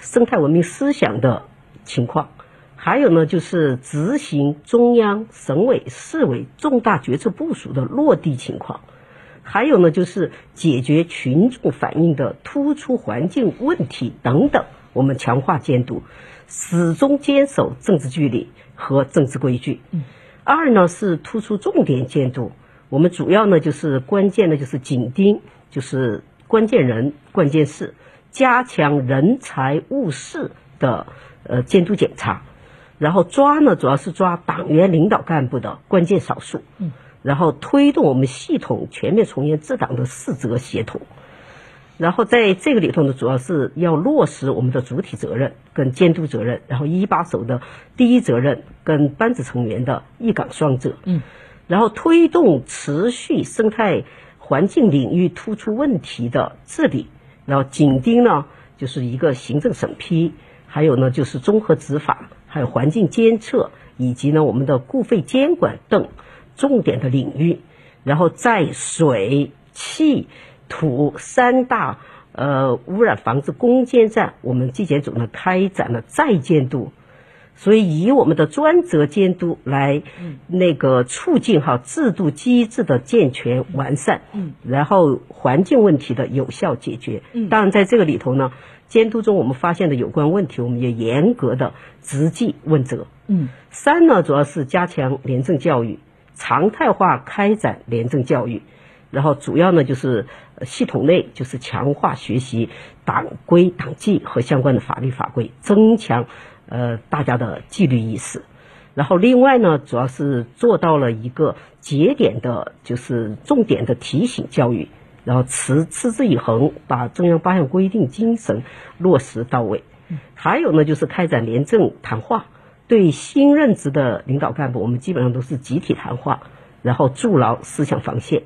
生态文明思想的情况，还有呢就是执行中央、省委、市委重大决策部署的落地情况，还有呢就是解决群众反映的突出环境问题等等，我们强化监督，始终坚守政治距离和政治规矩。二呢是突出重点监督，我们主要呢就是关键的就是紧盯，就是关键人、关键事，加强人财物事的呃监督检查，然后抓呢主要是抓党员领导干部的关键少数，嗯，然后推动我们系统全面从严治党的四责协同。然后在这个里头呢，主要是要落实我们的主体责任跟监督责任，然后一把手的第一责任跟班子成员的一岗双责，嗯，然后推动持续生态环境领域突出问题的治理，然后紧盯呢就是一个行政审批，还有呢就是综合执法，还有环境监测以及呢我们的固废监管等重点的领域，然后在水气。土三大呃污染防治攻坚战，我们纪检组呢开展了再监督，所以以我们的专责监督来那个促进哈制度机制的健全完善，嗯，然后环境问题的有效解决，嗯，当然在这个里头呢，监督中我们发现的有关问题，我们也严格的执纪问责，嗯，三呢主要是加强廉政教育，常态化开展廉政教育。然后主要呢就是系统内就是强化学习党规党纪和相关的法律法规，增强呃大家的纪律意识。然后另外呢，主要是做到了一个节点的，就是重点的提醒教育，然后持持之以恒，把中央八项规定精神落实到位。还有呢，就是开展廉政谈话，对新任职的领导干部，我们基本上都是集体谈话，然后筑牢思想防线。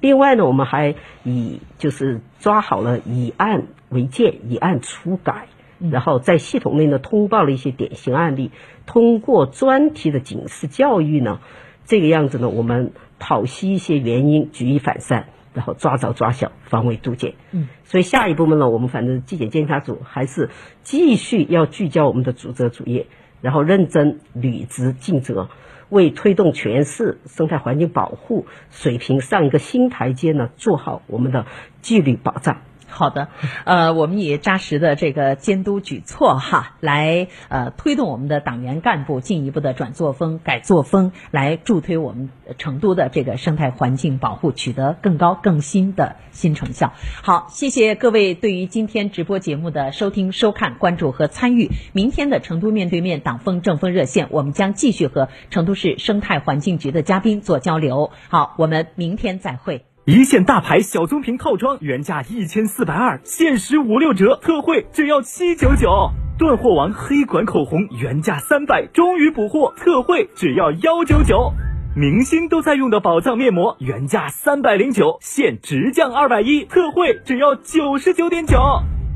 另外呢，我们还以就是抓好了以案为鉴，以案初改，然后在系统内呢通报了一些典型案例，通过专题的警示教育呢，这个样子呢，我们讨析一些原因，举一反三，然后抓早抓小，防微杜渐。嗯，所以下一步呢，我们反正纪检监察组还是继续要聚焦我们的主责主业，然后认真履职尽责。为推动全市生态环境保护水平上一个新台阶呢，做好我们的纪律保障。好的，呃，我们以扎实的这个监督举措哈，来呃推动我们的党员干部进一步的转作风、改作风，来助推我们成都的这个生态环境保护取得更高更新的新成效。好，谢谢各位对于今天直播节目的收听、收看、关注和参与。明天的成都面对面党风政风热线，我们将继续和成都市生态环境局的嘉宾做交流。好，我们明天再会。一线大牌小棕瓶套装原价一千四百二，限时五六折，特惠只要七九九。断货王黑管口红原价三百，终于补货，特惠只要幺九九。明星都在用的宝藏面膜原价三百零九，现直降二百一，特惠只要九十九点九。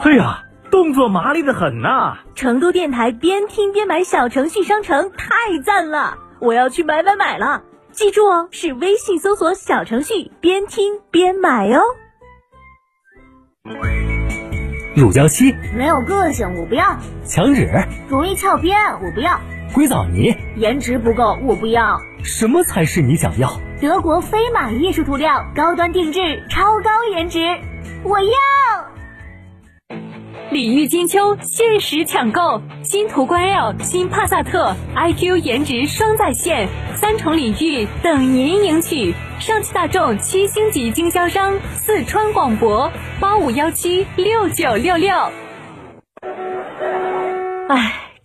嘿呀，动作麻利的很呐！成都电台边听边买小程序商城太赞了，我要去买买买了！记住哦，是微信搜索小程序边听边买哦。乳胶漆没有个性，我不要。墙纸容易翘边，我不要。硅藻泥颜值不够，我不要。什么才是你想要？德国飞马艺术涂料，高端定制，超高颜值，我要。礼遇金秋，限时抢购新途观 L、新帕萨特，iQ 颜值双在线，三重礼遇等您领取。上汽大众七星级经销商，四川广博八五幺七六九六六。唉。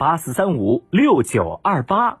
八四三五六九二八。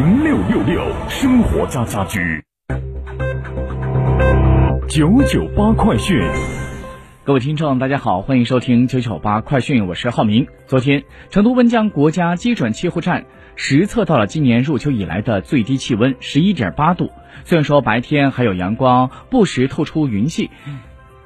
零。六六六生活家家居，九九八快讯，各位听众，大家好，欢迎收听九九八快讯，我是浩明。昨天，成都温江国家基准气候站实测到了今年入秋以来的最低气温十一点八度。虽然说白天还有阳光，不时透出云系。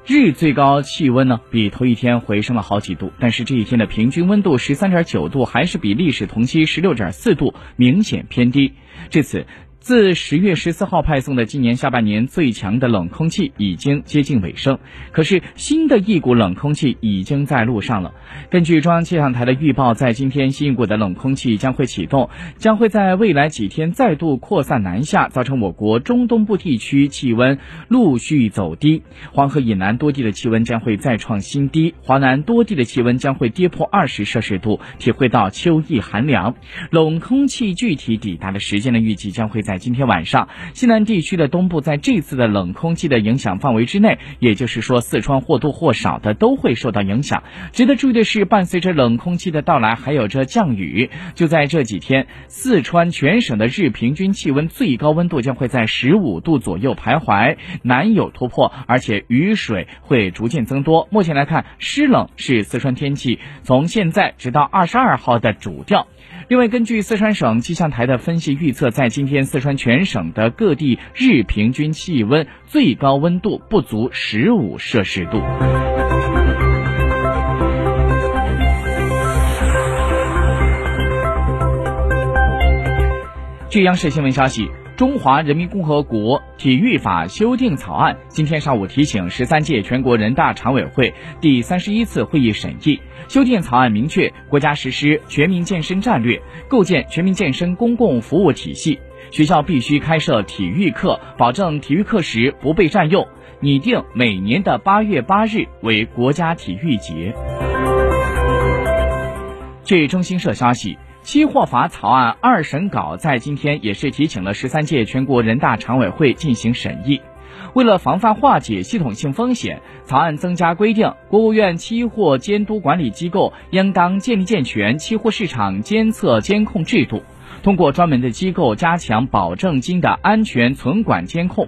日最高气温呢，比头一天回升了好几度，但是这一天的平均温度十三点九度，还是比历史同期十六点四度明显偏低。至此。自十月十四号派送的今年下半年最强的冷空气已经接近尾声，可是新的一股冷空气已经在路上了。根据中央气象台的预报，在今天新一股的冷空气将会启动，将会在未来几天再度扩散南下，造成我国中东部地区气温陆续走低。黄河以南多地的气温将会再创新低，华南多地的气温将会跌破二十摄氏度，体会到秋意寒凉。冷空气具体抵达的时间的预计将会在。今天晚上，西南地区的东部在这次的冷空气的影响范围之内，也就是说，四川或多或少的都会受到影响。值得注意的是，伴随着冷空气的到来，还有着降雨。就在这几天，四川全省的日平均气温最高温度将会在十五度左右徘徊，难有突破，而且雨水会逐渐增多。目前来看，湿冷是四川天气从现在直到二十二号的主调。另外，根据四川省气象台的分析预测，在今天四川全省的各地日平均气温最高温度不足十五摄氏度。据央视新闻消息。中华人民共和国体育法修订草案今天上午提请十三届全国人大常委会第三十一次会议审议。修订草案明确，国家实施全民健身战略，构建全民健身公共服务体系。学校必须开设体育课，保证体育课时不被占用。拟定每年的八月八日为国家体育节。据中新社消息。期货法草案二审稿在今天也是提请了十三届全国人大常委会进行审议。为了防范化解系统性风险，草案增加规定，国务院期货监督管理机构应当建立健全期货市场监测监控制度，通过专门的机构加强保证金的安全存管监控。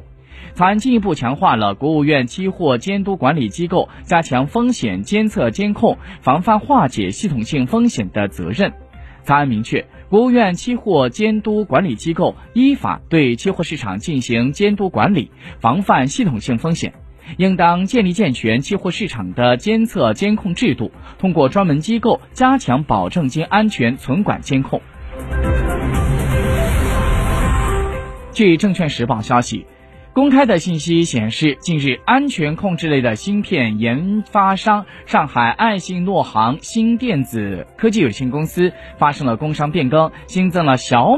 草案进一步强化了国务院期货监督管理机构加强风险监测监控、防范化解系统性风险的责任。草案明确，国务院期货监督管理机构依法对期货市场进行监督管理，防范系统性风险，应当建立健全期货市场的监测监控制度，通过专门机构加强保证金安全存管监控。据证券时报消息。公开的信息显示，近日安全控制类的芯片研发商上海爱信诺航新电子科技有限公司发生了工商变更，新增了小米。